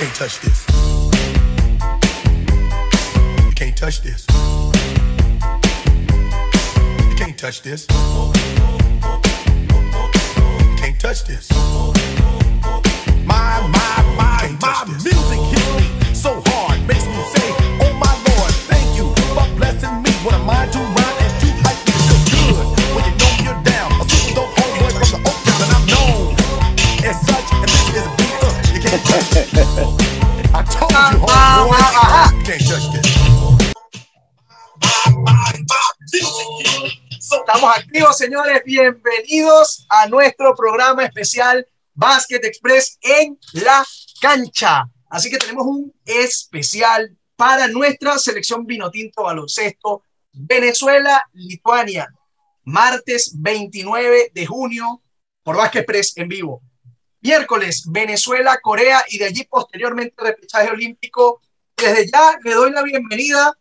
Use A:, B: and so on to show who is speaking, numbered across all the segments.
A: can't touch this. You can't touch this. You can't touch this. You can't touch this. My, my, my, my music hits me so hard, makes me say, Oh my Lord, thank you for blessing me. What a mind to rhyme and to hype me feels good when you know you're down. A super dope homeboy from the Oak Town, and I'm known as such. And this is a beat up. You can't touch this.
B: Estamos activos, señores. Bienvenidos a nuestro programa especial Basket Express en la cancha. Así que tenemos un especial para nuestra selección Vinotinto Baloncesto Venezuela-Lituania. Martes 29 de junio por Basket Express en vivo. Miércoles Venezuela-Corea y de allí posteriormente repechaje olímpico. Desde ya le doy la bienvenida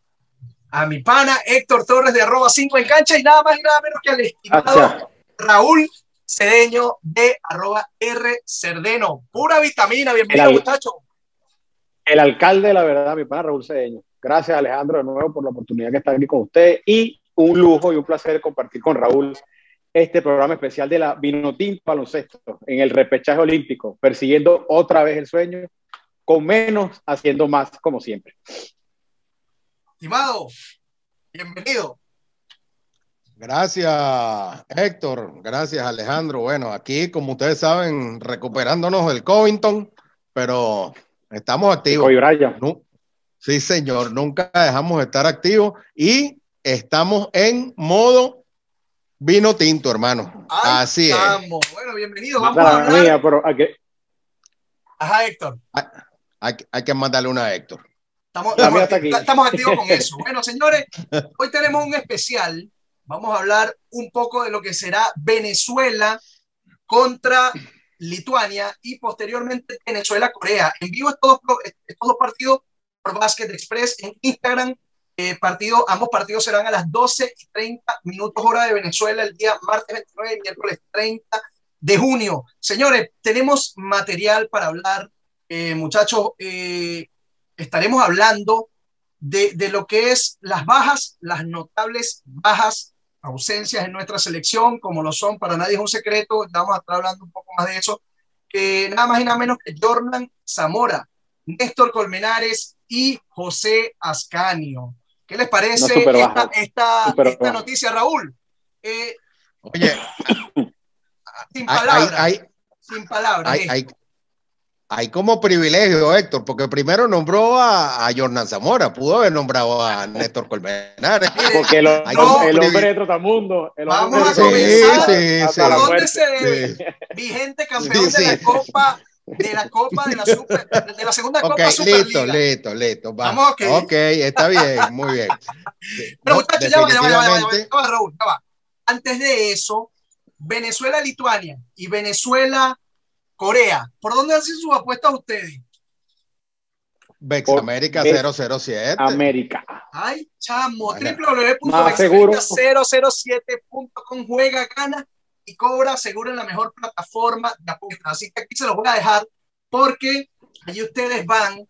B: a mi pana Héctor Torres de arroba 5 en cancha y nada más y nada menos que al estimado Raúl Cedeño de arroba R Cerdeno. Pura vitamina, bienvenido
C: El-
B: muchacho.
C: El alcalde, la verdad, mi pana Raúl Cedeño. Gracias, Alejandro, de nuevo por la oportunidad que está aquí con usted. Y un lujo y un placer compartir con Raúl este programa especial de la Vinotinto Baloncesto en el repechaje olímpico, persiguiendo otra vez el sueño, con menos, haciendo más, como siempre.
B: Estimado, bienvenido.
D: Gracias, Héctor. Gracias, Alejandro. Bueno, aquí, como ustedes saben, recuperándonos del Covington, pero estamos activos. Nu- sí, señor, nunca dejamos de estar activos y estamos en modo vino tinto, hermano.
B: Ahí
D: Así es.
B: estamos. Bueno, bienvenido. Vamos a hablar.
C: mía, pero aquí-
B: Ajá, Héctor.
D: Hay, hay que mandarle una a Héctor.
B: Estamos, acti- estamos activos con eso. Bueno, señores, hoy tenemos un especial. Vamos a hablar un poco de lo que será Venezuela contra Lituania y posteriormente Venezuela-Corea. En vivo estos dos, estos dos partidos por Basket Express en Instagram. Eh, partido, ambos partidos serán a las 12 y 30 minutos hora de Venezuela el día martes 29 y miércoles 30 de junio. Señores, tenemos material para hablar. Eh, muchachos, eh, estaremos hablando de, lo que es las bajas, las notables bajas, ausencias en nuestra selección, como lo son, para nadie es un secreto, vamos a estar hablando un poco más de eso, nada más y nada menos que Jordan Zamora, Néstor Colmenares y José Ascanio. ¿Qué les parece
C: No,
B: esta,
C: baja.
B: esta,
C: Súper
B: esta
C: baja.
B: noticia, Raúl? Eh,
D: Oye,
B: sin palabras,
D: hay, hay,
B: sin palabras.
D: hay,
B: eh.
D: hay- hay como privilegio, Héctor, porque primero nombró a, a Jordan Zamora, pudo haber nombrado a Néstor Colmenares.
C: Porque el, hombre de Trotamundo. el
B: Vamos
C: hombre
B: a comenzar.
D: Sí,
B: ¿Dónde se debe?
D: Sí.
B: vigente campeón
D: Sí,
B: de la. Copa, de la Copa de la Super, de la segunda
D: Ok,
B: Copa
D: listo,
B: Superliga.
D: listo, listo. va.
B: Vamos, ok.
D: ok, está bien, muy bien.
B: Pero
D: no,
B: muchachos, ya va, ya va, ya va, ya va, ya va, Raúl, ya va. Antes de eso, Venezuela-Lituania y Venezuela-Corea. ¿Por dónde hacen sus apuestas ustedes?
C: Por-
D: América
C: Bex
D: 007.
C: América.
B: Ay, chamo,
D: Bueno.
C: Más seguro.
B: www.007.com juega, gana y cobra seguro en la mejor plataforma de apuestas. Así que aquí se los voy a dejar porque allí ustedes van,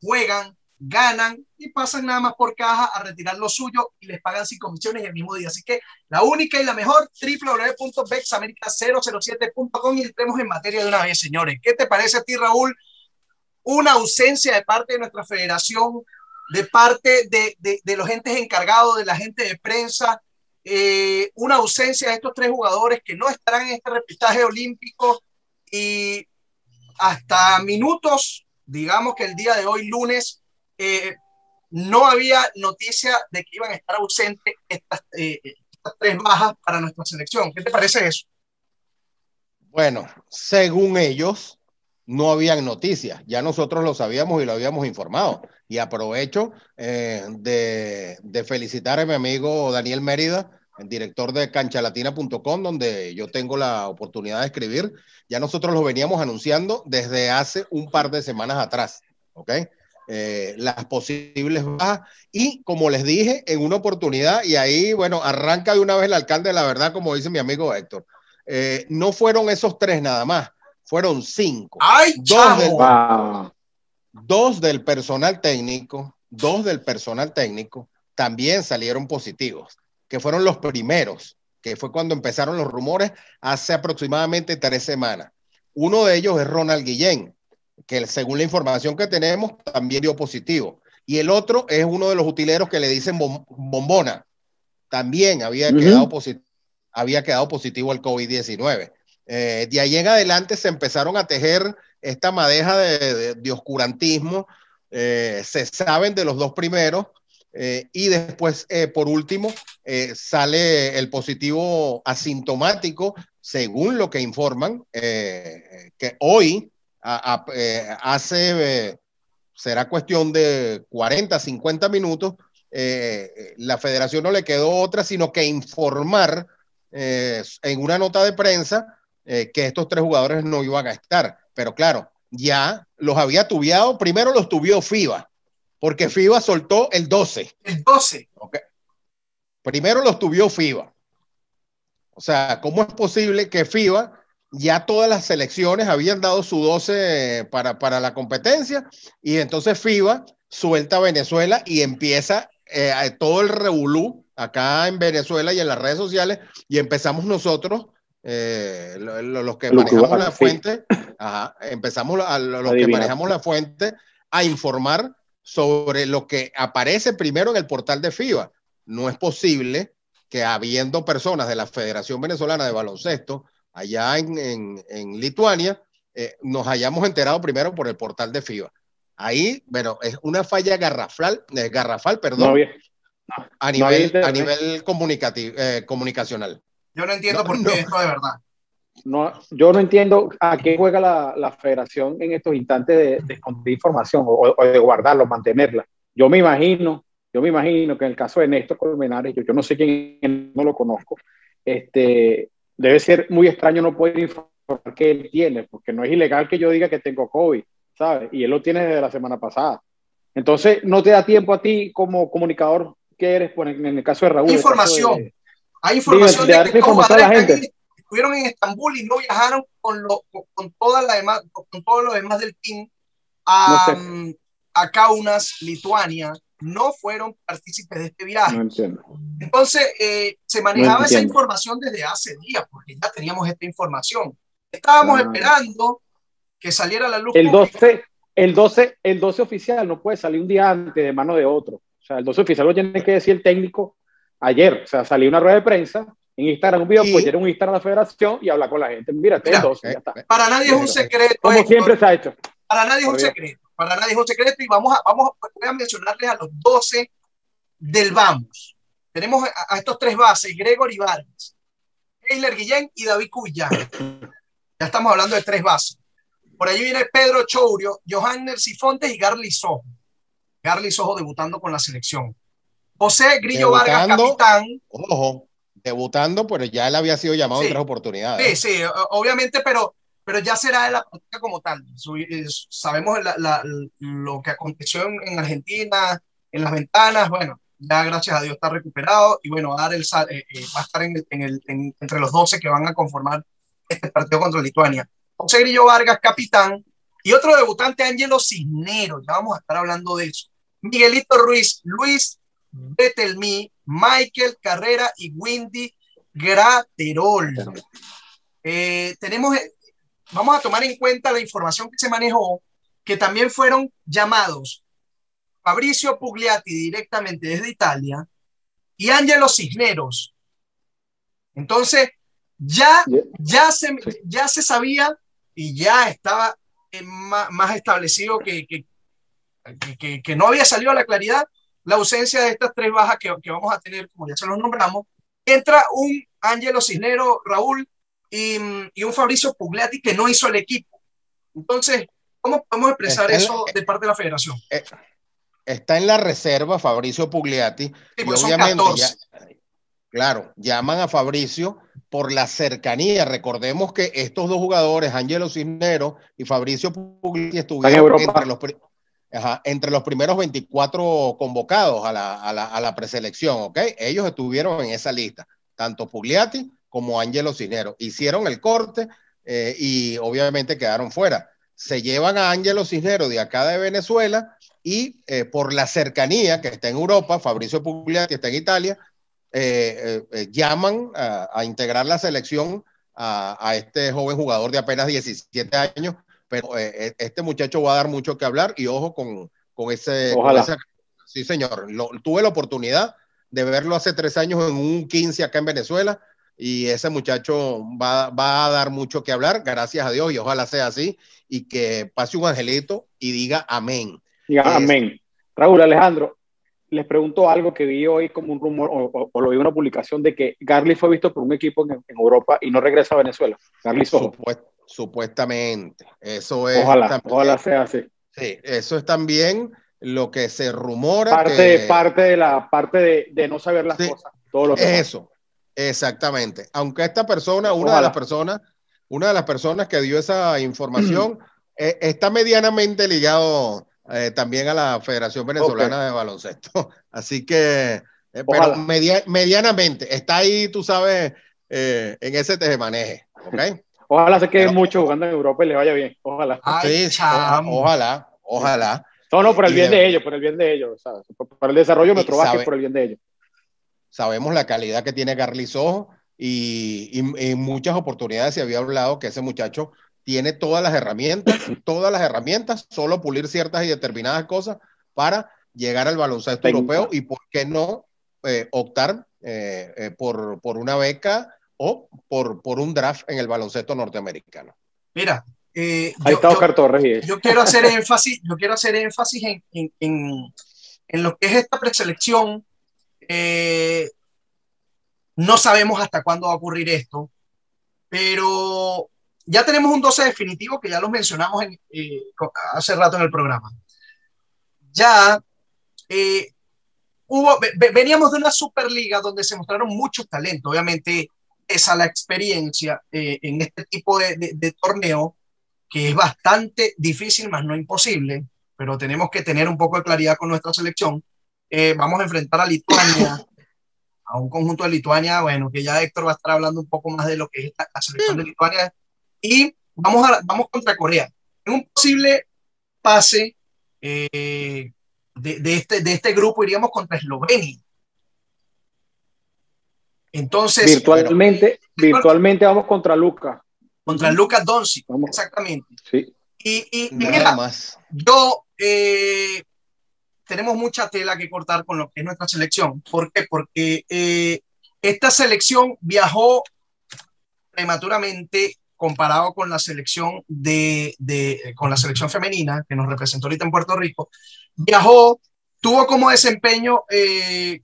B: juegan, ganan y pasan nada más por caja a retirar lo suyo y les pagan sin comisiones el mismo día. Así que la única y la mejor, www.bexamerica007.com y entremos en materia de una vez, señores. ¿Qué te parece a ti, Raúl? Una ausencia de parte de nuestra federación, de parte de, de, de los entes encargados, de la gente de prensa, eh, una ausencia de estos tres jugadores que no estarán en este repechaje olímpico y hasta minutos, digamos que el día de hoy, lunes, eh, no había noticia de que iban a estar ausentes estas, eh, estas tres bajas para nuestra selección. ¿Qué te parece eso?
D: Bueno, según ellos, no habían noticias. Ya nosotros lo sabíamos y lo habíamos informado. Y aprovecho eh, de, felicitar a mi amigo Daniel Mérida, el director de canchalatina.com, donde yo tengo la oportunidad de escribir. Ya nosotros lo veníamos anunciando desde hace un par de semanas atrás, ¿ok? Eh, las posibles bajas y como les dije en una oportunidad y ahí bueno arranca de una vez el alcalde la verdad como dice mi amigo Héctor eh, no fueron esos tres nada más fueron cinco
B: ¡Ay,
D: Dos del-!
C: Wow.
D: dos del personal técnico, dos del personal técnico también salieron positivos, que fueron los primeros, que fue cuando empezaron los rumores hace aproximadamente tres semanas. Uno de ellos es Ronald Guillén, que según la información que tenemos también dio positivo. Y el otro es uno de los utileros que le dicen bombona. También había, quedado, había quedado positivo al COVID-19. Eh, de ahí en adelante se empezaron a tejer esta madeja de, oscurantismo. Eh, se saben de los dos primeros eh, y después, por último, sale el positivo asintomático, según lo que informan, que hoy hace, será cuestión de 40, 50 minutos, la federación no le quedó otra sino que informar en una nota de prensa eh, que estos tres jugadores no iban a estar. Pero claro, ya los había tubiado, primero los tuvió FIBA, porque FIBA soltó el 12.
B: El 12.
D: Primero los tuvió FIBA. O sea, ¿cómo es posible que FIBA ya todas las selecciones habían dado su 12 para, para la competencia y entonces FIBA suelta a Venezuela y empieza eh, todo el revolú acá en Venezuela y en las redes sociales y empezamos nosotros eh, los que manejamos la fuente, empezamos a, los que manejamos la fuente a informar sobre lo que aparece primero en el portal de FIBA. No es posible que habiendo personas de la Federación Venezolana de Baloncesto allá en, en, Lituania, eh, nos hayamos enterado primero por el portal de FIBA. Ahí, bueno, es una falla garrafal, eh, garrafal perdón, a nivel, a nivel comunicativo, comunicacional.
B: Yo no entiendo por qué esto de verdad.
C: No, yo no entiendo a qué juega la, la federación en estos instantes de, de esconder información o, o, de guardarla, mantenerla. Yo me imagino, yo me imagino que en el caso de Néstor Colmenares, yo, yo no sé quién, no lo conozco, este, debe ser muy extraño no poder informar que él tiene, porque no es ilegal que yo diga que tengo COVID, ¿sabes? Y él lo tiene desde la semana pasada. Entonces, no te da tiempo a ti como comunicador que eres, pues, en el caso de Raúl.
B: Información. Hay información de, que estos jugadores estuvieron en Estambul y no viajaron con, lo, con, toda la demás, con todo lo demás del team a, a Kaunas, Lituania. No fueron partícipes de este viaje. Entonces, eh, se manejaba esa información desde hace días, porque ya teníamos esta información. Estábamos ah. esperando que saliera la luz.
C: El 12, el, 12, el 12 oficial no puede salir un día antes de mano de otro. O sea, el 12 oficial lo tiene que decir el técnico ayer, o sea, salió una rueda de prensa en Instagram, un video, pues tiene un Instagram a la federación y habla con la gente. Mira, Mira dos, ya está.
B: Para nadie es un secreto.
C: Como siempre se ha hecho.
B: Para nadie es un secreto. Para nadie es un secreto y vamos a, vamos voy a mencionarles a los 12 del Vamos. Tenemos a, estos tres bases, Gregory Vargas, Eiler Guillén y David Cuyán. Ya estamos hablando de tres bases. Por ahí viene Pedro Chourio, Johanner Sifontes y Garly Sojo. Garly Sojo debutando con la selección. José Grillo Vargas, capitán.
D: Ojo, debutando, pero ya él había sido llamado en otras oportunidades.
B: Sí, sí, obviamente, pero, pero ya será de la práctica como tal. Sabemos lo que aconteció en, Argentina, en las ventanas, bueno, ya gracias a Dios está recuperado y bueno, dar el, eh, eh, va a estar en, el, entre los 12 que van a conformar este partido contra Lituania. José Grillo Vargas, capitán, y otro debutante, Ángelo Cisneros, ya vamos a estar hablando de eso. Miguelito Ruiz, Luis Betelmi, Michael Carrera y Windy Graterol. Eh, tenemos, eh, vamos a tomar en cuenta la información que se manejó, que también fueron llamados Fabricio Pugliati directamente desde Italia y Angelo Cisneros. Entonces, ya, ya, se, ya se sabía y ya estaba más, establecido que, que, que, no había salido a la claridad la ausencia de estas tres bajas que, que, vamos a tener, como ya se los nombramos, entra un Ángelo Cisnero, Raúl y, y, un Fabricio Pugliati que no hizo el equipo. Entonces, ¿cómo podemos expresar eso de parte de la federación?
D: Eh, está en la reserva Fabricio Pugliati. y pues obviamente, claro, llaman a Fabricio por la cercanía. Recordemos que estos dos jugadores, Ángelo Cisnero y Fabricio Pugliati, estuvieron entre los entre los primeros 24 convocados a la, preselección, ¿ok? Ellos estuvieron en esa lista, tanto Pugliati como Angelo Cisneros. Hicieron el corte eh, y obviamente quedaron fuera. se llevan a Ángelo Cisneros de acá de Venezuela y eh, por la cercanía que está en Europa, Fabricio Puglia que está en Italia, eh, llaman a, integrar la selección a, este joven jugador de apenas 17 años, pero este muchacho va a dar mucho que hablar y ojo con, con ese... Con esa, sí, señor, Lo, tuve la oportunidad de verlo hace tres años en un 15 acá en Venezuela y ese muchacho va, va, a dar mucho que hablar, gracias a Dios, y ojalá sea así, y que pase un angelito y diga amén.
E: Diga es, amén. Raúl Alejandro, les pregunto algo que vi hoy como un rumor, o, o, o lo vi en una publicación de que Garly fue visto por un equipo en, en Europa y no regresa a Venezuela. Garly
D: Supuest, supuestamente. Eso es.
E: Ojalá,
D: también,
E: ojalá sea así.
D: Sí, eso es también lo que se rumora.
E: Parte,
D: que,
E: parte de la parte de, de no saber las sí, cosas. Todo lo que
D: eso. Exactamente. Aunque esta persona, una Ojalá. de las personas, una de las personas que dio esa información, eh, está medianamente ligado eh, también a la Federación Venezolana okay. de Baloncesto. Así que, eh, pero media, medianamente, está ahí, tú sabes, en ese tejemaneje. ¿okay?
E: Ojalá se quede pero, mucho jugando en Europa y le vaya bien. Ojalá.
D: Ay, sí, ojalá, ojalá.
E: No, no, por el bien de ellos, por el bien de ellos, ¿sabes? Por el desarrollo de por el bien de ellos
D: sabemos la calidad que tiene Garlizojo y, y, y, muchas oportunidades se había hablado que ese muchacho tiene todas las herramientas, todas las herramientas, solo pulir ciertas y determinadas cosas para llegar al baloncesto europeo y por qué no eh, optar eh, eh, por, por, una beca o por, por, un draft en el baloncesto norteamericano.
B: Mira, eh,
E: Ahí yo, está Oscar Torres.
B: Yo quiero hacer énfasis, yo quiero hacer énfasis en, en, en, en lo que es esta preselección eh, no sabemos hasta cuándo va a ocurrir esto, pero ya tenemos un 12 definitivo que ya lo mencionamos en, eh, hace rato en el programa. Ya eh, hubo, veníamos de una Superliga donde se mostraron muchos talentos, obviamente esa la experiencia eh, en este tipo de, de, de torneo, que es bastante difícil, más no imposible, pero tenemos que tener un poco de claridad con nuestra selección eh, vamos a enfrentar a Lituania, a un conjunto de Lituania, bueno, que ya Héctor va a estar hablando un poco más de lo que es la, la selección de Lituania, y vamos, a, vamos contra Corea. En un posible pase eh, de, de, este, de este grupo iríamos contra Eslovenia. Entonces.
E: Virtualmente, bueno, virtualmente vamos contra Lucas.
B: Contra Lucas Doncic, exactamente.
E: Sí.
B: Y, y, y mira, más. yo eh, tenemos mucha tela que cortar con lo que es nuestra selección. ¿Por qué? Porque eh, esta selección viajó prematuramente comparado con la selección de, de, con la selección femenina que nos representó ahorita en Puerto Rico. Viajó, tuvo como desempeño, eh,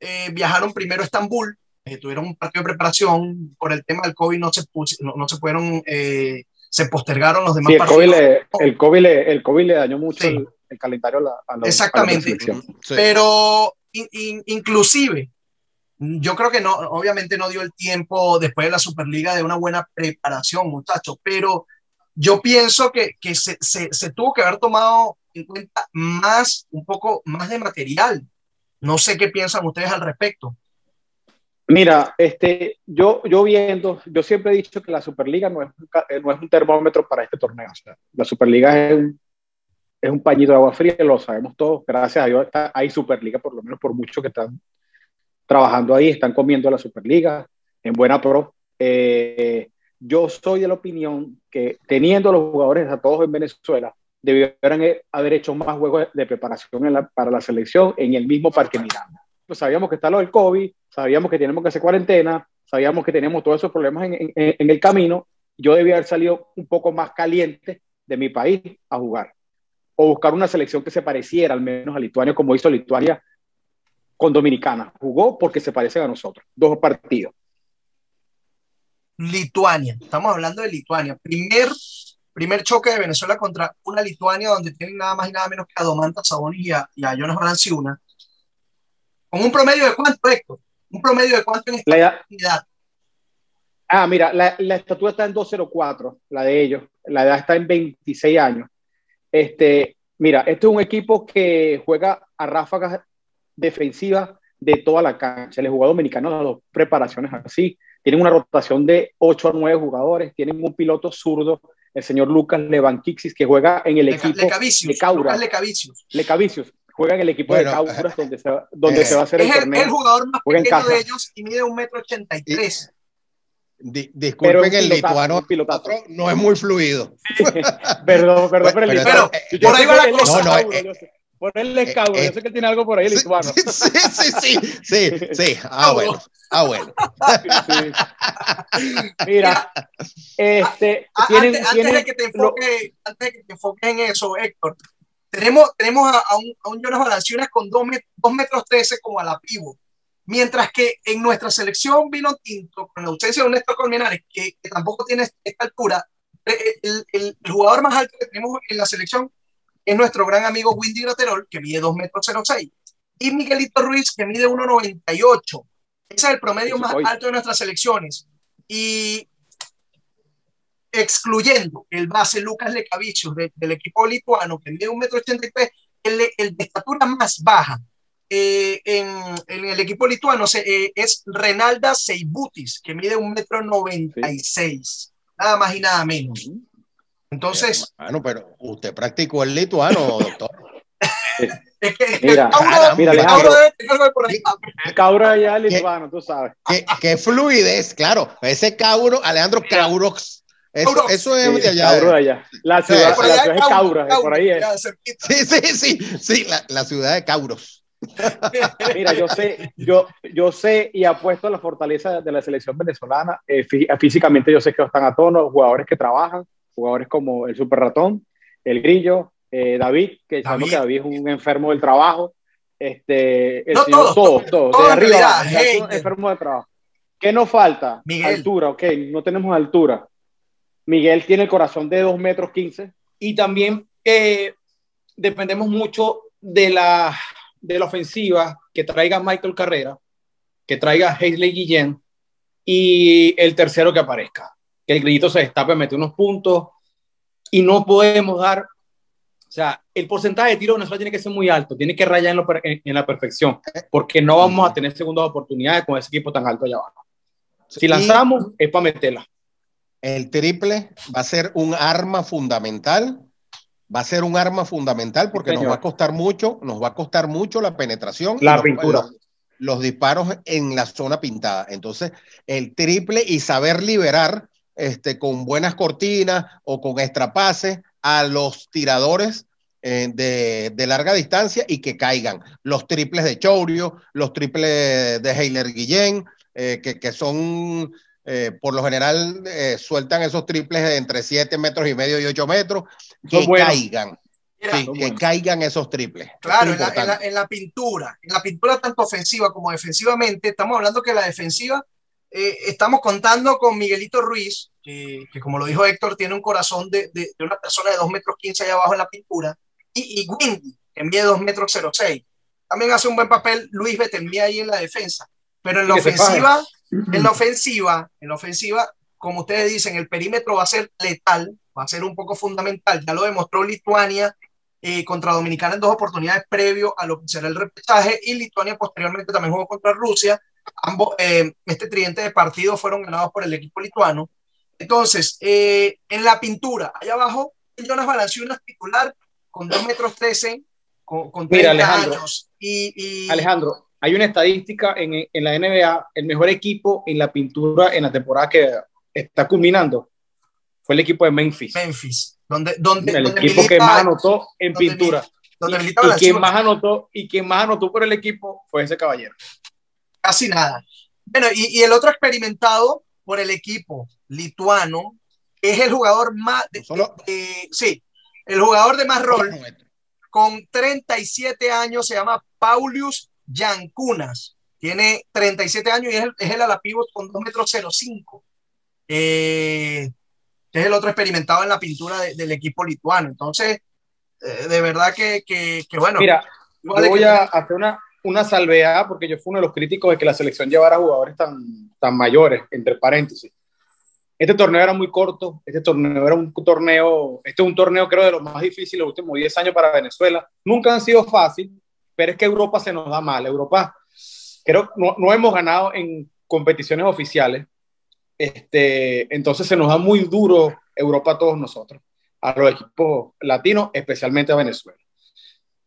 B: eh, viajaron primero a Estambul, eh, tuvieron un partido de preparación por el tema del COVID, no se, no, no se pudieron, eh, se postergaron los demás
E: sí, el partidos. COVID le, el, COVID le, el COVID le dañó mucho sí. el, el calendario a la, a la
B: Exactamente. A la sí. Pero in, in, inclusive, yo creo que no, obviamente no dio el tiempo después de la Superliga de una buena preparación, muchachos, pero yo pienso que, que se, se, se, tuvo que haber tomado en cuenta más, un poco más de material. No sé qué piensan ustedes al respecto.
E: Mira, este, yo, yo viendo, yo siempre he dicho que la Superliga no es, no es un termómetro para este torneo. O sea, la Superliga es un es un pañito de agua fría, lo sabemos todos. Gracias a Dios está, hay Superliga, por lo menos por muchos que están trabajando ahí, están comiendo la Superliga en buena pro. Eh, yo soy de la opinión que teniendo los jugadores a todos en Venezuela, debieran haber hecho más juegos de preparación para la selección en el mismo Parque Miranda. Pues sabíamos que está lo del COVID, sabíamos que tenemos que hacer cuarentena, sabíamos que teníamos todos esos problemas en, el camino. Yo debía haber salido un poco más caliente de mi país a jugar o buscar una selección que se pareciera al menos a Lituania, como hizo Lituania con Dominicana. Jugó porque se parecen a nosotros. Dos partidos.
B: Lituania, estamos hablando de Lituania. Primer, primer choque de Venezuela contra una Lituania donde tienen nada más y nada menos que a Domanta Sabonis y a, y a Jonas Valanciuna. Con un promedio de cuánto, Héctor? Un promedio de cuánto en esta
E: la edad. Ah, mira, la, la estatura está en 204, la de ellos. La edad está en 26 años. Este, mira, este es un equipo que juega a ráfagas defensivas de toda la cancha. El jugador dominicano las dos preparaciones así. Tienen una rotación de 8 a 9 jugadores, tienen un piloto zurdo
C: el señor Lucas Levankixis, que juega en el equipo
B: Lecavicius,
C: de Caura.
B: Lucas Lecavicius.
C: Lecavicius, juega en el equipo
D: Bueno,
C: de Cauras, donde, se, va- donde
D: eh,
C: se va a hacer el
B: Es el,
C: torneo.
B: el jugador más
C: Juega
B: pequeño de ellos y mide un metro ochenta y tres.
D: Di-
C: Pero
D: disculpen el lituano no es muy fluido.
C: Perdón, perdón,
D: Pero-
C: pero el
D: pero-
C: lituano.
B: pero
C: Yo
B: por ahí va la cosa.
D: No, no, eh, eh,
C: yo sé que él tiene algo por ahí,
D: Sí,
C: lituano.
D: sí, sí, sí, sí, sí. Ah, bueno. Ah, bueno.
C: Sí. Mira, este,
B: A-
C: tienen,
B: antes, antes
C: tienen-
B: de que te
C: lo-
B: enfoque, antes de que te enfoques en eso, Héctor, tenemos, tenemos a, a un, a un Jonas Valanciunas con 2 metros 13 como a la pivo. Mientras que en nuestra selección vino tinto, con la ausencia de un Néstor Colmenares, que, que tampoco tiene esta altura, eh, el, el- el jugador más alto que tenemos en la selección es nuestro gran amigo Windy Graterol, que mide 2 metros 06, y Miguelito Ruiz, que mide 1,98. Ese es el promedio más alto de nuestras selecciones. Y excluyendo el base Lucas Lecavicius de- del equipo lituano, que mide 1,83 m, el, el de estatura más baja eh, en, en el equipo lituano se- eh, es Renalda Seibutis, que mide 1,96 m, nada más y nada menos. Entonces,
D: Bueno, pero usted practicó el lituano, doctor.
B: es que, es
C: Mira, mira, Alejandro.
B: por ahí.
C: Caura ya lituano, tú sabes.
D: ¿Qué, qué fluidez, claro. Ese Cauro, Alejandro Caurox. Eso, eso es
C: Sí,
D: de allá.
C: Caura de allá. La ciudad,
B: Por
C: la
B: allá
C: ciudad
B: es
C: es
B: Cauro, Cauro,
C: por ahí es.
D: Sí, sí, sí, sí, la, la ciudad de Cauros.
C: Mira, yo sé, yo, yo sé y apuesto a la fortaleza de la selección venezolana. Eh, fí- físicamente yo sé que están a tono, jugadores que trabajan, jugadores como el Super Ratón, el Grillo, eh, David, que sabemos que David es un enfermo del trabajo. Este, el
B: No
C: señor,
B: todos,
C: todos, todos,
B: todos
C: de arriba
B: realidad,
C: abajo, ya son
B: Heider.
C: enfermos de trabajo. ¿Qué nos falta?
B: Miguel.
C: Altura, ok, no tenemos altura. Miguel tiene el corazón de 2 metros 15.
E: y también eh, dependemos mucho de la, de la ofensiva que traiga Michael Carrera, que traiga Hazley Guillén y el tercero que aparezca. Que el grillito se destape, mete unos puntos y no podemos dar, o sea, el porcentaje de tiro de Venezuela tiene que ser muy alto, tiene que rayar en, lo en- en la perfección, porque no vamos a tener segundas oportunidades con ese equipo tan alto allá abajo. Si
D: Y
E: lanzamos, es para meterla.
D: El triple va a ser un arma fundamental. Va a ser un arma fundamental porque nos va a costar mucho, nos va a costar mucho la penetración.
E: La
D: los-
E: pintura.
D: Los, los disparos en la zona pintada. Entonces, el triple y saber liberar este, con buenas cortinas o con extrapases a los tiradores eh, de, de larga distancia y que caigan. Los triples de Chourio, los triples de Heiler Guillén, eh, que, que son eh, por lo general eh, sueltan esos triples de entre 7 metros y medio y 8 metros, que caigan.
B: Mira,
D: Sí,
C: son
D: que caigan esos triples.
B: Claro,
D: Es
B: en la, en, la,
D: importante.
B: en la pintura, en la pintura tanto ofensiva como defensivamente, estamos hablando que la defensiva, eh, estamos contando con Miguelito Ruiz, que, que como lo dijo Héctor, tiene un corazón de, de, de una persona de 2 metros 15 allá abajo en la pintura, y, y Windy, que mide 2 metros 06. También hace un buen papel Luis Betemía ahí en la defensa, pero en la ofensiva, en la ofensiva, en la ofensiva, como ustedes dicen, el perímetro va a ser letal, va a ser un poco fundamental, ya lo demostró Lituania eh, contra Dominicana en dos oportunidades previo a lo que será el repechaje y Lituania posteriormente también jugó contra Rusia. Ambos, eh, este tridente de partidos fueron ganados por el equipo lituano. Entonces, eh, en la pintura, allá abajo, Jonas Valanciunas titular con 2 metros 13, con, con 30
E: Mira, Alejandro.
B: años. Y, y-
E: Alejandro, hay una estadística en, en la NBA, el mejor equipo en la pintura en la temporada que está culminando fue el equipo de Memphis.
B: Memphis, donde, donde,
E: el
B: donde
E: equipo que
B: milita-
E: más anotó en
B: donde
E: pintura.
B: donde
E: y,
B: milita
E: y quien más anotó y quien más anotó por el equipo fue ese caballero.
B: casi nada. Bueno, y, y el otro experimentado por el equipo lituano es el jugador más, de-
D: No solo-
B: de- de- sí, el jugador de más rol con 37 años se llama Paulius Yankunas. Tiene 37 años y es el, es el ala pivot con 2 metros 05. Eh, es el otro experimentado en la pintura de- del equipo lituano. Entonces, eh, de verdad que, que, que bueno.
E: Mira, voy
B: que-
E: a hacer una, una salvedad porque yo fui uno de los críticos de que la selección llevara jugadores tan, tan mayores, entre paréntesis. Este torneo era muy corto, este torneo era un torneo, este es un torneo creo de los más difíciles de los últimos 10 años para Venezuela. Nunca han sido fácil, pero es que Europa se nos da mal. Europa, creo, no, no hemos ganado en competiciones oficiales Este, entonces se nos da muy duro Europa a todos nosotros, a los equipos latinos, especialmente a Venezuela.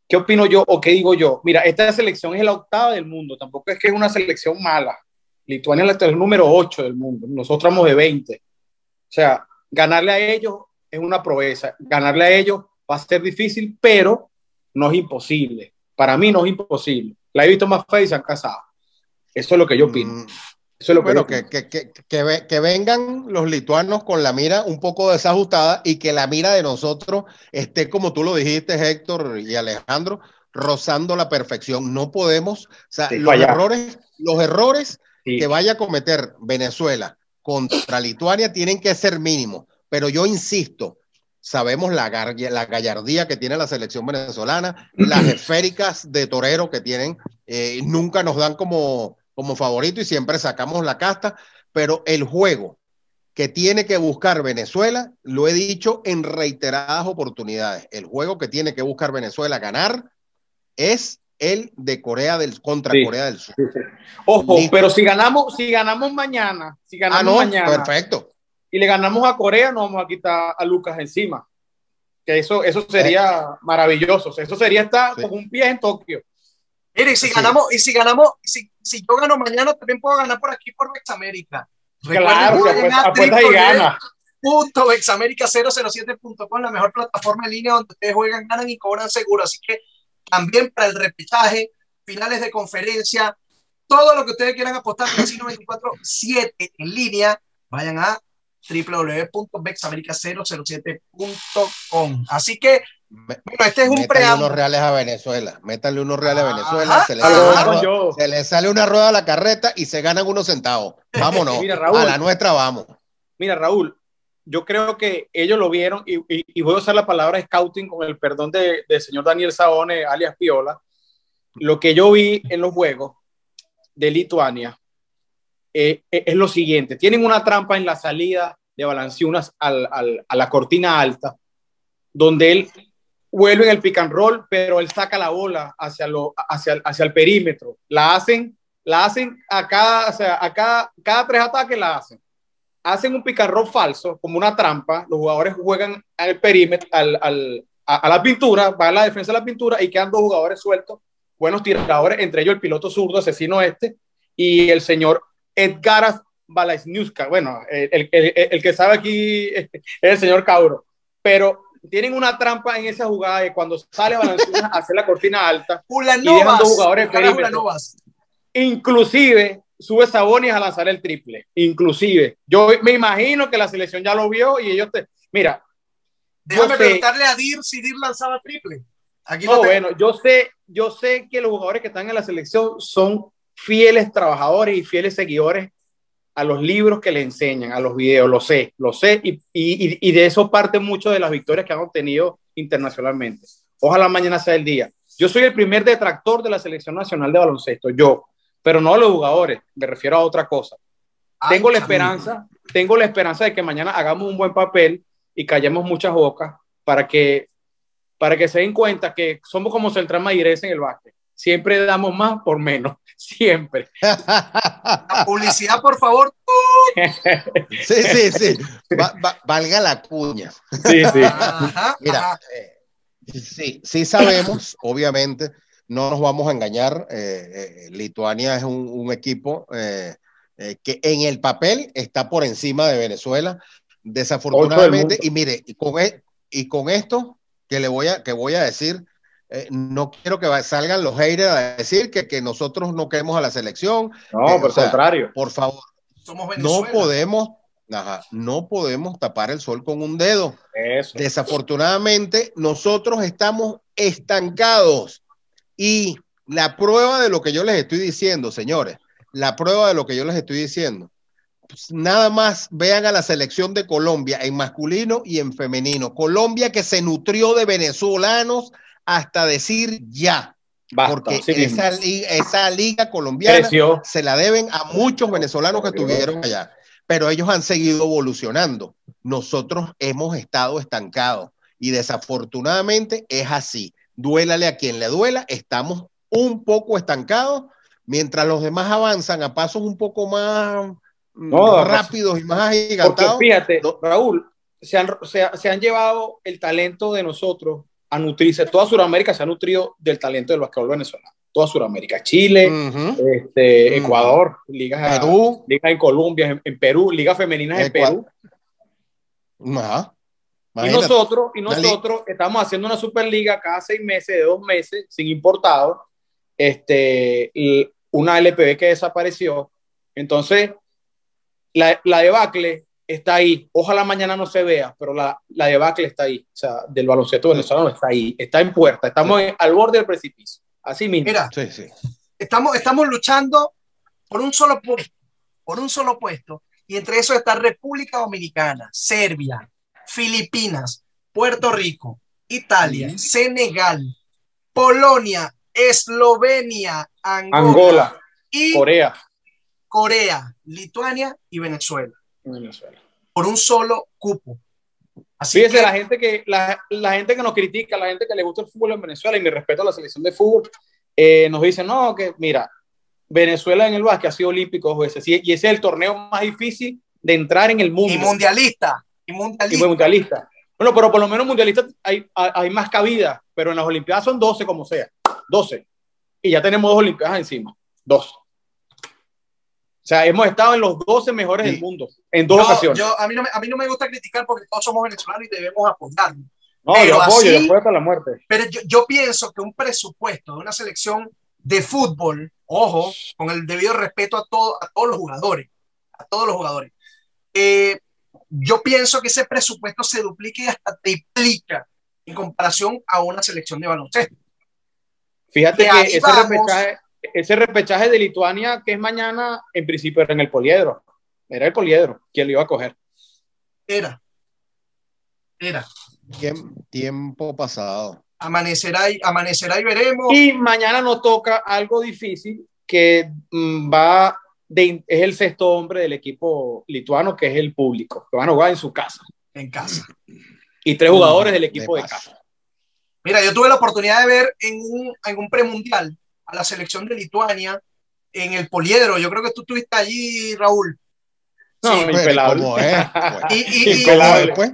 E: ¿Qué opino yo o qué digo yo? Mira, esta selección es la octava del mundo, tampoco es que es una selección mala. Lituania es el número 8 del mundo, nosotros somos de 20. O sea, ganarle a ellos es una proeza, ganarle a ellos va a ser difícil, pero no es imposible. Para mí no es imposible. La he visto más fea y se han casado. Eso es lo que yo opino.
D: Mm, Eso es lo bueno, que, que, que, que, que vengan los lituanos con la mira un poco desajustada y que la mira de nosotros esté, como tú lo dijiste, Héctor y Alejandro, rozando la perfección. No podemos, o sea, los errores, los errores sí. que vaya a cometer Venezuela contra Lituania tienen que ser mínimos. Pero yo insisto, sabemos la, la, gallardía que tiene la selección venezolana, las esféricas de torero que tienen, eh, nunca nos dan como, como favorito y siempre sacamos la casta, pero el juego que tiene que buscar Venezuela, lo he dicho en reiteradas oportunidades, el juego que tiene que buscar Venezuela ganar es el de Corea del contra sí, Corea del Sur.
E: Sí, sí. Ojo, Listo. pero si ganamos, si ganamos mañana, si ganamos ah, no, mañana,
D: perfecto
E: y le ganamos a Corea, no vamos a quitar a Lucas encima. Que eso, eso sería maravilloso. Eso sería estar sí. con un pie en Tokio.
B: Mire, y si ganamos, y si ganamos, si, si yo gano mañana, también puedo ganar por aquí por Vexamérica.
E: Claro, apuesta y gana.
B: Punto Vexamérica007.com, la mejor plataforma en línea donde ustedes juegan, ganan y cobran seguro. Así que también para el repechaje, finales de conferencia, todo lo que ustedes quieran apostar, Casino 24-7 en línea, vayan a www.bexamerica007.com. Así que, bueno, este es un preámbulo.
D: unos reales a Venezuela, métale unos reales a Venezuela, se le, sale rueda, se le, sale una rueda a la carreta y se ganan unos centavos. Vámonos, Mira, Raúl, a la nuestra vamos.
E: Mira, Raúl, yo creo que ellos lo vieron y, y, y voy a usar la palabra scouting con el perdón del de señor Daniel Saone, alias Piola. Lo que yo vi en los juegos de Lituania eh, es lo siguiente, tienen una trampa en la salida de Balanciunas al, al, a la cortina alta, donde él vuelve en el pick and roll, pero él saca la bola hacia, lo, hacia, hacia el perímetro. La hacen, la hacen a cada, o sea, a cada, cada tres ataques la hacen. Hacen un pick and roll falso, como una trampa. Los jugadores juegan al perímetro, al, al, a, a, la pintura, va a la defensa de la pintura y quedan dos jugadores sueltos, buenos tiradores, entre ellos el piloto zurdo, asesino este, y el señor Edgar Balaisniuska, bueno, el, el, el, que sabe aquí es el señor Cauro, pero tienen una trampa en esa jugada de cuando sale Balanciunas a hacer la cortina alta
B: Ulanovas,
E: y dejan dos jugadores Ulanovas. Inclusive sube Sabonis a lanzar el triple, inclusive. Yo me imagino que la selección ya lo vio y ellos te... Mira.
B: Déjame preguntarle a Dir si Dir lanzaba triple.
E: Aquí no, bueno, yo sé, yo sé que los jugadores que están en la selección son fieles trabajadores y fieles seguidores a los libros que le enseñan, a los videos, lo sé, lo sé, y, y, y de eso parte mucho de las victorias que han obtenido internacionalmente. Ojalá mañana sea el día. Yo soy el primer detractor de la Selección Nacional de Baloncesto, yo, pero no a los jugadores, me refiero a otra cosa. Ay, tengo la esperanza, tengo la esperanza de que mañana hagamos un buen papel y callemos muchas bocas para que, para que se den cuenta que somos como Central Mayres en el básquet siempre damos más por menos, siempre.
B: La publicidad, por favor.
D: sí, sí, sí. Va, va, valga la cuña.
E: Sí, sí.
B: Ajá,
D: Mira,
B: ajá.
D: Eh, sí, sí sabemos, obviamente, no nos vamos a engañar. Eh, eh, Lituania es un, un equipo eh, que en el papel está por encima de Venezuela. Desafortunadamente, y mire, y con, e, y con esto que le voy a, que voy a decir, eh, no quiero que salgan los haters a decir que, que, nosotros no queremos a la selección.
E: No, por o sea, contrario.
D: Por favor. no podemos, ajá, no podemos tapar el sol con un dedo.
E: Eso.
D: Desafortunadamente, nosotros estamos estancados. Y la prueba de lo que yo les estoy diciendo, señores, la prueba de lo que yo les estoy diciendo, pues nada más vean a la selección de Colombia en masculino y en femenino. Colombia que se nutrió de venezolanos hasta decir ya. Basta, porque sí esa, liga, esa, liga, colombiana se la deben a muchos venezolanos que estuvieron allá, pero ellos han seguido evolucionando. Nosotros hemos estado estancados y desafortunadamente es así. Duélale a quien le duela, estamos un poco estancados, mientras los demás avanzan a pasos un poco más
E: No,
D: rápidos y más
E: Porque
D: agigantados.
E: fíjate. Raúl, se han, se, ha- se han llevado el talento de nosotros a nutrirse. Toda Sudamérica se ha nutrido del talento del basquetbol venezolano. Toda Sudamérica. Chile,
D: Ujú.
E: este,
D: Mm.
E: Ecuador, ligas,
D: Perú.
E: ligas en Colombia, en, en Perú, ligas femeninas en
D: Ecuador.
E: Perú.
D: Ajá.
E: Y nosotros, y nosotros estamos haciendo una superliga cada seis meses, de dos meses, sin importados. Este, y una LPB que desapareció. Entonces, la, la debacle está ahí. Ojalá mañana no se vea, pero la, la debacle está ahí. O sea, del baloncesto venezolano está ahí. Está en puerta. Estamos en- al borde del precipicio. Así mismo.
B: Mira,
D: Sí, sí.
B: estamos, estamos luchando por un solo puesto, por un solo puesto, y entre eso está República Dominicana, Serbia, Filipinas, Puerto Rico, Italia, Senegal, Polonia, Eslovenia, Angola,
E: Angola,
B: y
E: Corea,
B: Corea, Lituania y Venezuela,
E: Venezuela.
B: por un solo cupo. Así
E: Fíjese,
B: que,
E: la gente que la, la gente que nos critica, la gente que le gusta el fútbol en Venezuela y mi respeto a la selección de fútbol, eh, nos dice, no, que mira, Venezuela en el básquet ha sido olímpico dos veces y, y ese es el torneo más difícil de entrar en el mundo
B: y mundialista, y
E: y
B: mundialista.
E: fue mundialista. Bueno, pero por lo menos mundialista hay, hay, hay más cabida, pero en las Olimpiadas son 12 como sea, 12. Y ya tenemos dos Olimpiadas encima, dos. O sea, hemos estado en los 12 mejores
D: Sí.
E: del mundo en dos
B: Yo-
E: ocasiones.
B: yo- a, mí no me, a mí no me gusta criticar porque todos somos venezolanos y debemos apoyarnos.
E: no,
B: pero
E: yo apoyo,
B: así-
E: yo apoyo hasta la muerte.
B: Pero yo, yo pienso que un presupuesto de una selección de fútbol, ojo, con el debido respeto a, todo, a todos los jugadores, a todos los jugadores, eh, yo pienso que ese presupuesto se duplica y hasta triplica en comparación a una selección de baloncesto.
E: Fíjate
B: ahí
E: que ese
B: vamos.
E: repechaje, ese repechaje de Lituania, que es mañana, en principio era en el poliedro. Era el poliedro quien lo iba a coger.
B: Era, era.
D: Tiem- Tiempo pasado.
B: Amanecerá y, amanecerá y veremos.
E: Y mañana nos toca algo difícil que mm, va de, es el sexto hombre del equipo lituano, que es el público, que van a jugar en su casa.
B: en casa.
E: Y tres jugadores del equipo de,
D: paso.
E: casa.
B: Mira, yo tuve la oportunidad de ver en un, en un premundial a la selección de Lituania en el Poliedro. Yo creo que tú estuviste allí, Raúl.
E: No,
B: Sí.
D: Pues,
E: impelable.
D: ¿cómo es? Pues,
B: Y, y- y-
D: ¿cómo
E: Impelable.
D: es, pues?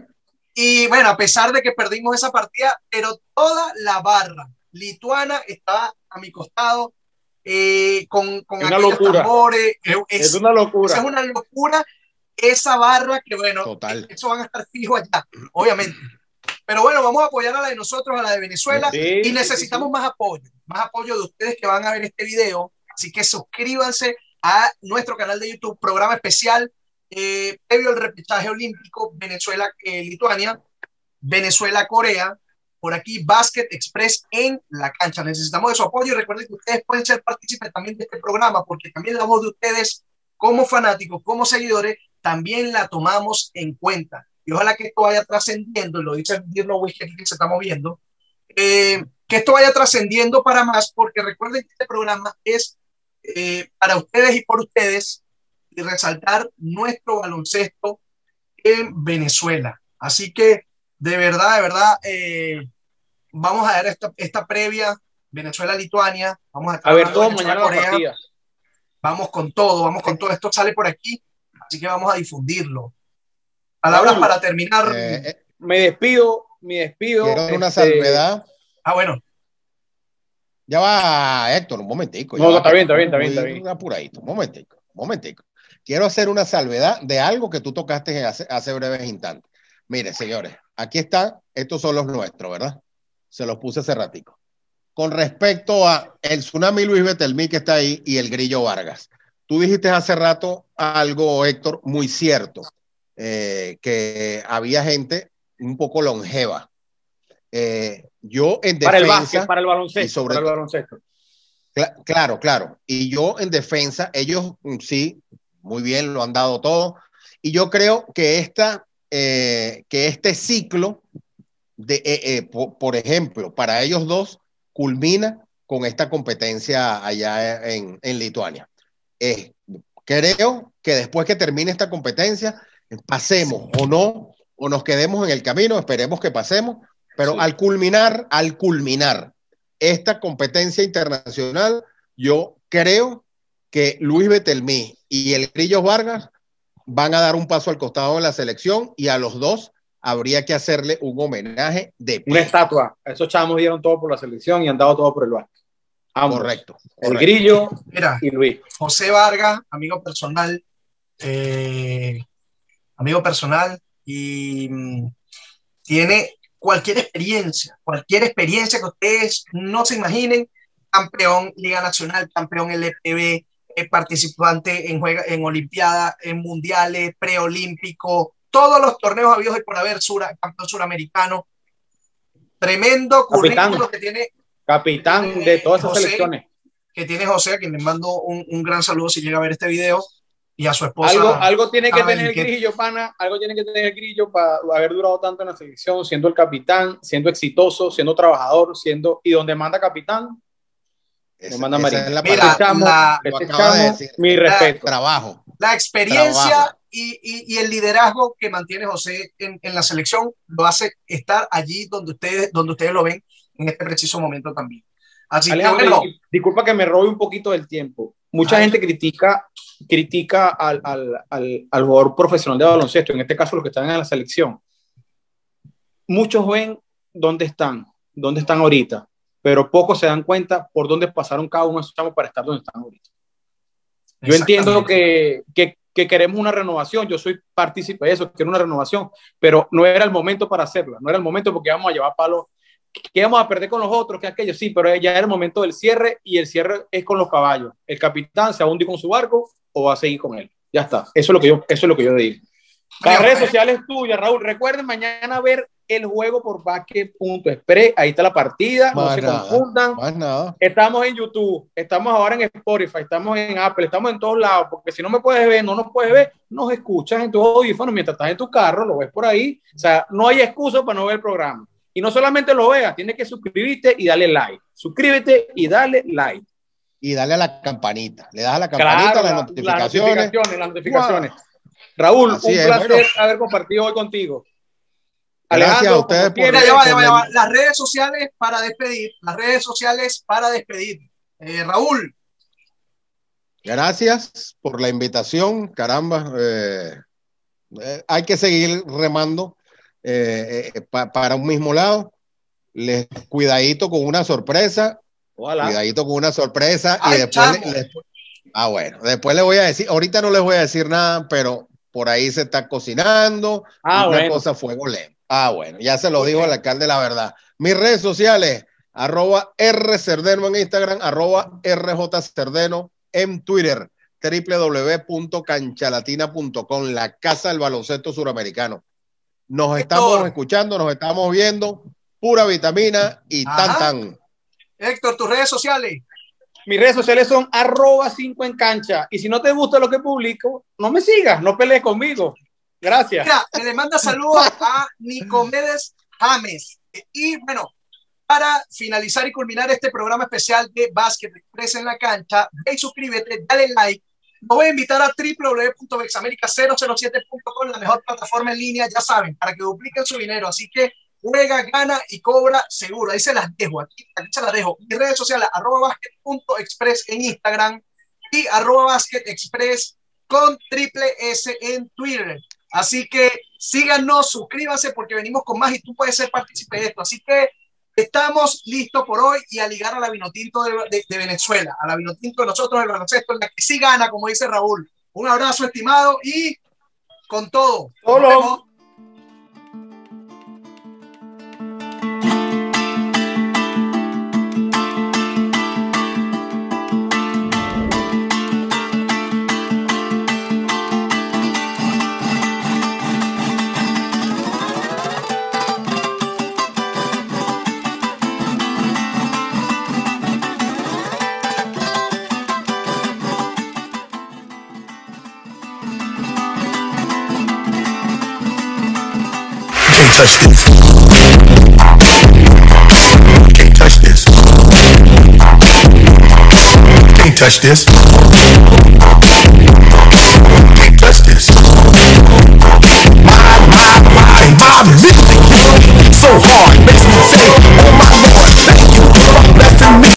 B: y, bueno, a pesar de que perdimos esa partida, pero toda la barra lituana está a mi costado eh, con, con
E: Es una
B: aquellos
E: locura.
B: tambores. Es, es-
E: una locura.
B: esa es una locura esa barra que, bueno,
D: Total.
B: eso van a estar fijos allá, obviamente. Pero bueno, vamos a apoyar a la de nosotros, a la de Venezuela.
E: Sí,
B: y
E: sí,
B: necesitamos
E: sí,
B: más apoyo, más apoyo de ustedes que van a ver este video. Así que suscríbanse a nuestro canal de YouTube, programa especial eh, previo al repechaje olímpico Venezuela-Lituania, Venezuela-Corea. Por aquí, Basket Express en la cancha. Necesitamos de su apoyo y recuerden que ustedes pueden ser partícipes también de este programa porque también la voz de ustedes como fanáticos, como seguidores, también la tomamos en cuenta. Y ojalá que esto vaya trascendiendo, y lo dice Dirno Whisky que se está moviendo, eh, que esto vaya trascendiendo para más, porque recuerden que este programa es eh, para ustedes y por ustedes y resaltar nuestro baloncesto en Venezuela. Así que, de verdad, de verdad, eh, vamos a dar esta, esta previa Venezuela-Lituania. Vamos a, estar
E: A ver todo mañana partida.
B: Vamos con todo, vamos con todo. Esto sale por aquí, así que vamos a difundirlo. Palabras
E: Raúl,
B: para terminar.
D: Eh, eh,
E: Me despido, me despido.
D: quiero una
E: este,
D: salvedad.
B: Ah, bueno,
D: Ya va, Héctor, un momentico.
E: No, no, está bien, está bien, está bien, está bien.
D: Apuradito, un momentico, un momentico. Quiero hacer una salvedad de algo que tú tocaste hace, hace breves instantes. Mire, señores, aquí están, estos son los nuestros, ¿verdad? Se los puse hace ratico. Con respecto a el tsunami Luis Betelmí que está ahí y el Grillo Vargas. Tú dijiste hace rato algo, Héctor, muy cierto, eh, que había gente un poco longeva. Eh, yo en defensa...
E: Para el básquet, para el
D: y
E: baloncesto.
D: sobre
E: para el baloncesto.
D: Cla- claro, claro. Y yo en defensa, ellos mm, sí, muy bien, lo han dado todo. Y yo creo que, esta, eh, que este ciclo, de, eh, eh, po- por, ejemplo, para ellos dos, culmina con esta competencia allá en, en Lituania. Eh, creo que después que termine esta competencia, pasemos o no, o nos quedemos en el camino, esperemos que pasemos, pero
E: Sí.
D: al culminar, al culminar esta competencia internacional, yo creo que Luis Betelmí y el Grillo Vargas van a dar un paso al costado en la selección y a los dos habría que hacerle un homenaje de
E: Una estatua. Esos chamos dieron todo por la selección y han dado todo por el barco.
D: Correcto,
E: El grillo
B: Mira,
E: y Luis.
B: José Vargas, amigo personal, eh, amigo personal, y mm, tiene cualquier experiencia, cualquier experiencia que ustedes no se imaginen, campeón Liga Nacional, campeón LPB, eh, participante en, juega, en Olimpiadas, en Mundiales, preolímpico, todos los torneos habidos y por haber, sura, campeón suramericano. Tremendo
E: Capitán.
B: currículo que tiene
E: Capitán de todas esas
B: José.
E: selecciones.
B: que tiene José, a quien le mando un, un gran saludo si llega a ver este video, y a su esposa.
E: Algo, algo tiene que tener el
B: que-
E: grillo, pana. Algo tiene que tener el grillo para haber durado tanto en la selección, siendo el capitán, siendo exitoso, siendo trabajador, siendo. Y donde manda capitán, me manda
D: esa
E: Marín.
D: es la
B: Mira.
E: Este chamo,
B: la-
E: este
D: de
E: mi respeto.
D: Trabajo.
B: La experiencia
D: Trabajo.
B: y, y- y el liderazgo que mantiene José en, en la selección lo hace estar allí donde ustedes, donde ustedes lo ven en este preciso momento también. Así
E: Alejandro,
B: que bueno,
E: disculpa que me robe un poquito del tiempo. Mucha
B: Ay.
E: gente critica, critica al, al, al, al jugador profesional de baloncesto, en este caso los que están en la selección. Muchos ven dónde están, dónde están ahorita, pero pocos se dan cuenta por dónde pasaron cada uno de esos chamos para estar donde están ahorita. Yo entiendo que, que queremos una renovación, yo soy partícipe de eso, quiero una renovación, pero no era el momento para hacerla, no era el momento porque vamos a llevar palos, que vamos a perder con los otros, que aquello, sí, pero ya era el momento del cierre y el cierre es con los caballos. El capitán se va a hundir con su barco o va a seguir con él. Ya está, eso es lo que yo, eso es lo que yo digo. Las redes
B: eh,
E: sociales tuyas, Raúl. Recuerden mañana ver el juego por basket.express. Ahí está la partida, no
D: Más
E: se
D: nada.
E: confundan.
D: Más nada.
E: Estamos en YouTube, estamos ahora en Spotify, estamos en Apple, estamos en todos lados, porque si no me puedes ver, no nos puedes ver, nos escuchas en tu audífono mientras estás en tu carro, lo ves por ahí. O sea, no hay excusa para no ver el programa. Y no solamente lo veas, tienes que suscribirte y darle like. Suscríbete y dale like.
D: Y dale a la campanita. Le das a la campanita,
E: Claro,
D: las
E: la-
D: notificaciones.
E: Las notificaciones, las notificaciones. Raúl,
D: Así
E: un
D: es,
E: placer
D: bueno.
E: haber compartido hoy contigo.
D: Gracias a ustedes
E: como
D: por-
E: siempre,
B: Mira, ya va, ya va, ya va.
D: por
B: Las redes sociales para despedir. Las redes sociales para despedir. Eh, Raúl,
D: Gracias por la invitación, caramba. eh, eh, hay que seguir remando eh, eh, pa- para un mismo lado. Les cuidadito con una sorpresa,
E: Ojalá.
D: cuidadito con una sorpresa
B: Ay,
D: y después le-
B: chamo.
D: le- ah bueno, después le voy a decir, ahorita no les voy a decir nada, pero por ahí se está cocinando,
E: Ah,
D: una
E: bueno.
D: cosa fuego lento. Ah, bueno, ya se lo dijo el alcalde la verdad. Mis redes sociales, arroba R Cerdeno en Instagram, arroba RJ Cerdeno en Twitter, www.canchalatina.com, la casa del baloncesto suramericano. Nos
B: Héctor.
D: estamos escuchando, nos estamos viendo, pura vitamina y tan
B: Ajá.
D: tan.
B: Héctor, tus redes sociales.
E: Mis redes sociales son arroba 5 en cancha. Y si no te gusta lo que publico, no me sigas, no pelees conmigo. Gracias.
B: Mira, le manda saludos a Nicomedes James. Y bueno, para finalizar y culminar este programa especial de Básquet Express en la cancha, ve y suscríbete, dale like. Lo voy a invitar a www.bexamerica007.com, la mejor plataforma en línea, ya saben, para que dupliquen su dinero. Así que juega, gana y cobra seguro. Ahí se las dejo, aquí, aquí se las dejo. Mis redes sociales, arroba basket.express en Instagram y arroba basketexpress con triple S en Twitter. Así que síganos, suscríbanse porque venimos con más y tú puedes ser partícipe de esto. Así que estamos listos por hoy y a ligar a la Vinotinto de, de- de Venezuela, a la Vinotinto de nosotros del baloncesto, en la que sí gana, como dice Raúl. Un abrazo, estimado, y con todo. Nos
A: touch this. Touch this. My, my, my, my music so hard.